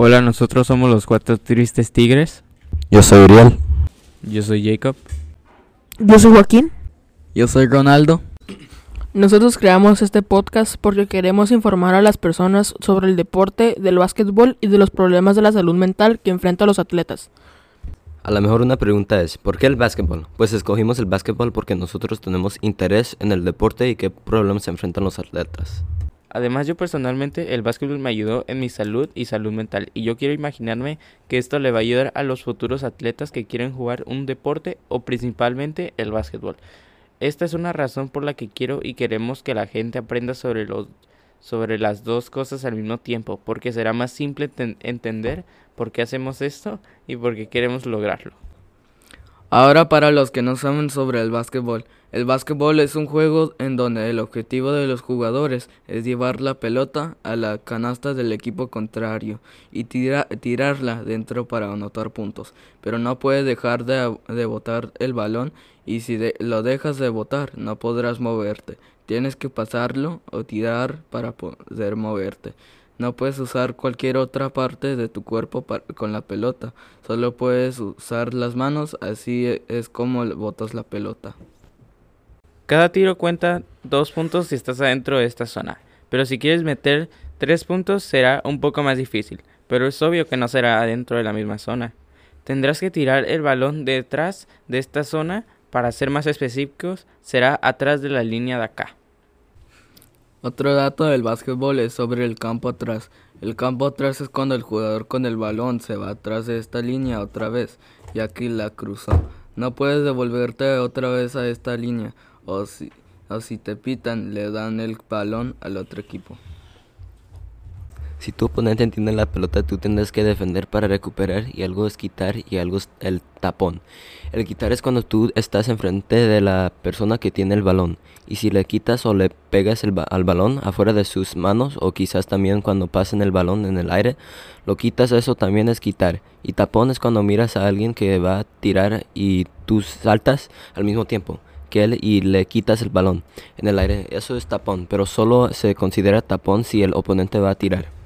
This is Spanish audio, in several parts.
Hola, nosotros somos los cuatro tristes tigres. Yo soy Uriel. Yo soy Jacob. Yo soy Joaquín. Yo soy Ronaldo. Nosotros creamos este podcast porque queremos informar a las personas sobre el deporte del básquetbol y de los problemas de la salud mental que enfrentan los atletas. A lo mejor una pregunta es, ¿por qué el básquetbol? Pues escogimos el básquetbol porque nosotros tenemos interés en el deporte y qué problemas se enfrentan los atletas. Además, yo personalmente el básquetbol me ayudó en mi salud y salud mental y yo quiero imaginarme que esto le va a ayudar a los futuros atletas que quieren jugar un deporte o principalmente el básquetbol. Esta es una razón por la que quiero y queremos que la gente aprenda sobre los sobre las dos cosas al mismo tiempo, porque será más simple entender por qué hacemos esto y por qué queremos lograrlo. Ahora para los que no saben sobre el básquetbol, el básquetbol es un juego en donde el objetivo de los jugadores es llevar la pelota a la canasta del equipo contrario y tirarla dentro para anotar puntos, pero no puedes dejar de, botar el balón y si lo dejas de botar no podrás moverte, tienes que pasarlo o tirar para poder moverte. No puedes usar cualquier otra parte de tu cuerpo con la pelota. Solo puedes usar las manos, así e, es como botas la pelota. Cada tiro cuenta dos puntos si estás adentro de esta zona. Pero si quieres meter tres puntos será un poco más difícil. Pero es obvio que no será adentro de la misma zona. Tendrás que tirar el balón detrás de esta zona. Para ser más específicos, será atrás de la línea de acá. Otro dato del básquetbol es sobre el campo atrás. El campo atrás es cuando el jugador con el balón se va atrás de esta línea otra vez, ya que la cruzó. No puedes devolverte otra vez a esta línea, o si, o si te pitan, le dan el balón al otro equipo. Si tu oponente entiende la pelota, tú tendrás que defender para recuperar y algo es quitar y algo es el tapón. El quitar es cuando tú estás enfrente de la persona que tiene el balón y si le quitas o le pegas al balón afuera de sus manos o quizás también cuando pasen el balón en el aire, lo quitas, eso también es quitar. Y tapón es cuando miras a alguien que va a tirar y tú saltas al mismo tiempo que él y le quitas el balón en el aire. Eso es tapón, pero solo se considera tapón si el oponente va a tirar.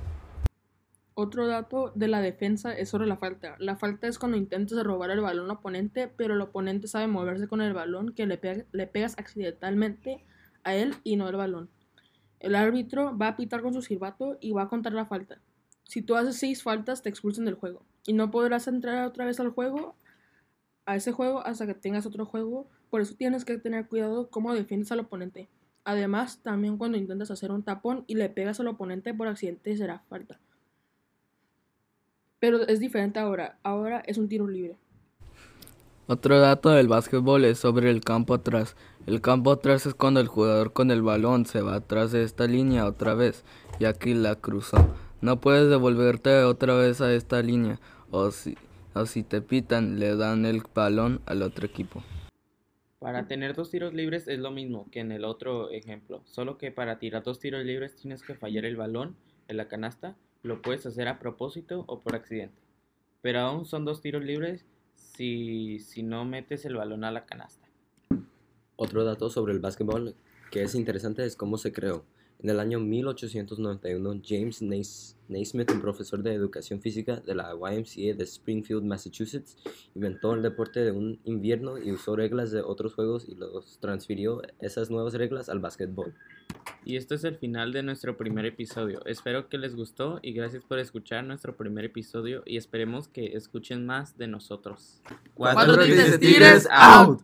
Otro dato de la defensa es sobre la falta. La falta es cuando intentas robar el balón al oponente, pero el oponente sabe moverse con el balón que le, pegas accidentalmente a él y no el balón. El árbitro va a pitar con su silbato y va a contar la falta. Si tú haces seis faltas, te expulsan del juego. Y no podrás entrar otra vez al juego, a ese juego, hasta que tengas otro juego. Por eso tienes que tener cuidado cómo defiendes al oponente. Además, también cuando intentas hacer un tapón y le pegas al oponente por accidente será falta. Pero es diferente ahora. Ahora es un tiro libre. Otro dato del básquetbol es sobre el campo atrás. El campo atrás es cuando el jugador con el balón se va atrás de esta línea otra vez, ya que la cruzó. No puedes devolverte otra vez a esta línea, o si, o si te pitan, le dan el balón al otro equipo. Para tener dos tiros libres es lo mismo que en el otro ejemplo, solo que para tirar dos tiros libres tienes que fallar el balón en la canasta lo puedes hacer a propósito o por accidente. Pero aún son dos tiros libres si, si no metes el balón a la canasta. Otro dato sobre el básquetbol que es interesante es cómo se creó. En el año 1891, James Naismith, un profesor de educación física de la YMCA de Springfield, Massachusetts, inventó el deporte de un invierno y usó reglas de otros juegos y los transfirió esas nuevas reglas al básquetbol. Y este es el final de nuestro primer episodio. Espero que les gustó y gracias por escuchar nuestro primer episodio y esperemos que escuchen más de nosotros. Cuatro, Cuatro out.